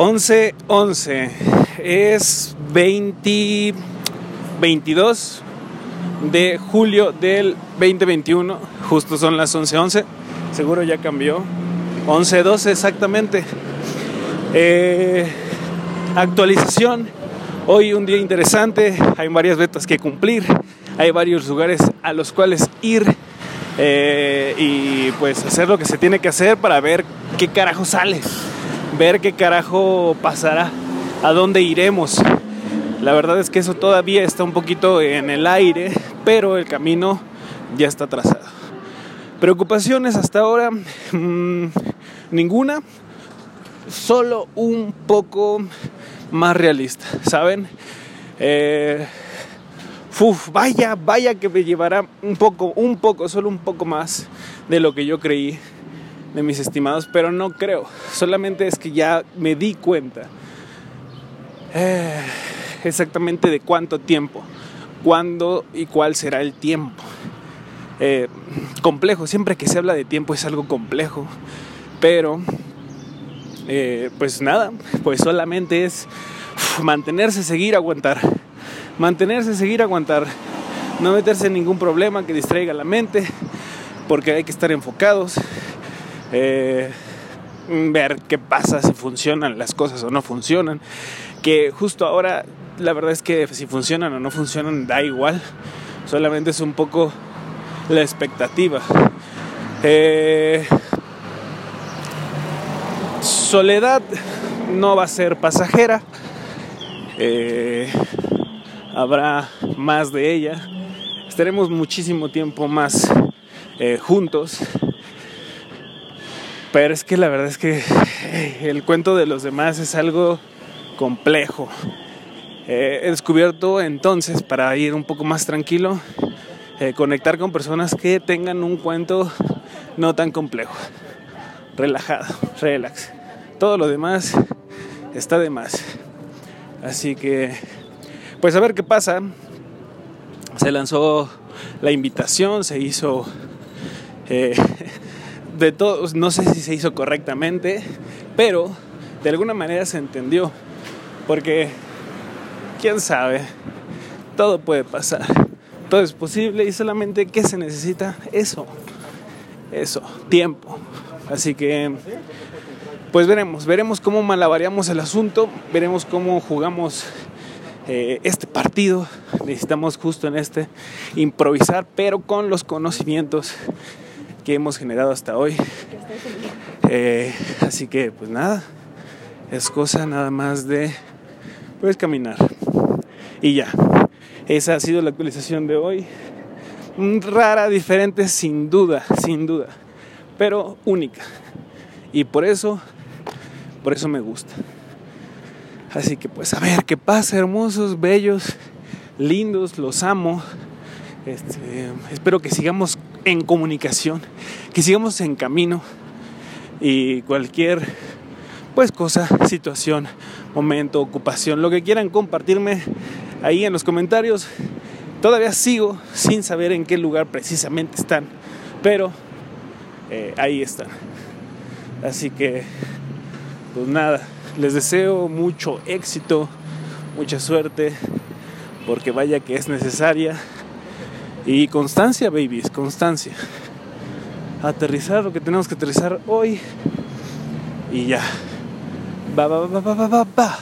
11, 11. Es 20, 22 de julio del 2021. Justo son las 11, 11. Seguro ya cambió. 11, 12 exactamente. Eh, actualización. Hoy un día interesante. Hay varias metas que cumplir. Hay varios lugares a los cuales ir. Eh, y pues hacer lo que se tiene que hacer para ver qué carajo sale ver qué carajo pasará, a dónde iremos. La verdad es que eso todavía está un poquito en el aire, pero el camino ya está trazado. Preocupaciones hasta ahora, mm, ninguna, solo un poco más realista, ¿saben? Eh, vaya, vaya que me llevará un poco, un poco, solo un poco más de lo que yo creí de mis estimados, pero no creo. Solamente es que ya me di cuenta eh, exactamente de cuánto tiempo, cuándo y cuál será el tiempo. Eh, complejo, siempre que se habla de tiempo es algo complejo, pero eh, pues nada, pues solamente es mantenerse, seguir, aguantar. Mantenerse, seguir, aguantar. No meterse en ningún problema que distraiga la mente, porque hay que estar enfocados eh, ver qué pasa, si funcionan las cosas o no funcionan. Que justo ahora la verdad es que si funcionan o no funcionan da igual, solamente es un poco la expectativa. Eh, soledad no va a ser pasajera, eh, habrá más de ella, estaremos muchísimo tiempo más juntos pero es que la verdad es que el cuento de los demás es algo complejo. he descubierto entonces, para ir un poco más tranquilo, eh, conectar con personas que tengan un cuento no tan complejo. Relajado, relax. Todo lo demás está de más. Así que, pues a ver qué pasa. Se lanzó la invitación, se hizo... Eh, de todos, no sé si se hizo correctamente, pero de alguna manera se entendió. Porque, quién sabe, todo puede pasar, todo es posible y solamente que se necesita eso, eso, tiempo. Así que, pues veremos, veremos cómo malabareamos el asunto, veremos cómo jugamos eh, este partido. Necesitamos justo en este improvisar, pero con los conocimientos que hemos generado hasta hoy. Eh, así que pues nada, es cosa nada más de pues caminar. Y ya, esa ha sido la actualización de hoy. Rara, diferente, sin duda, sin duda, pero única. Y por eso, por eso me gusta. Así que pues a ver qué pasa, hermosos, bellos, lindos, los amo. Este, espero que sigamos en comunicación, que sigamos en camino y cualquier pues cosa, situación, momento, ocupación, lo que quieran compartirme ahí en los comentarios. Todavía sigo sin saber en qué lugar precisamente están, pero eh, ahí están. Así que, pues nada, les deseo mucho éxito, mucha suerte, porque vaya que es necesaria y constancia, babies, constancia. Aterrizar lo que tenemos que aterrizar hoy. Y ya. Va, va, va, va, va, va, va.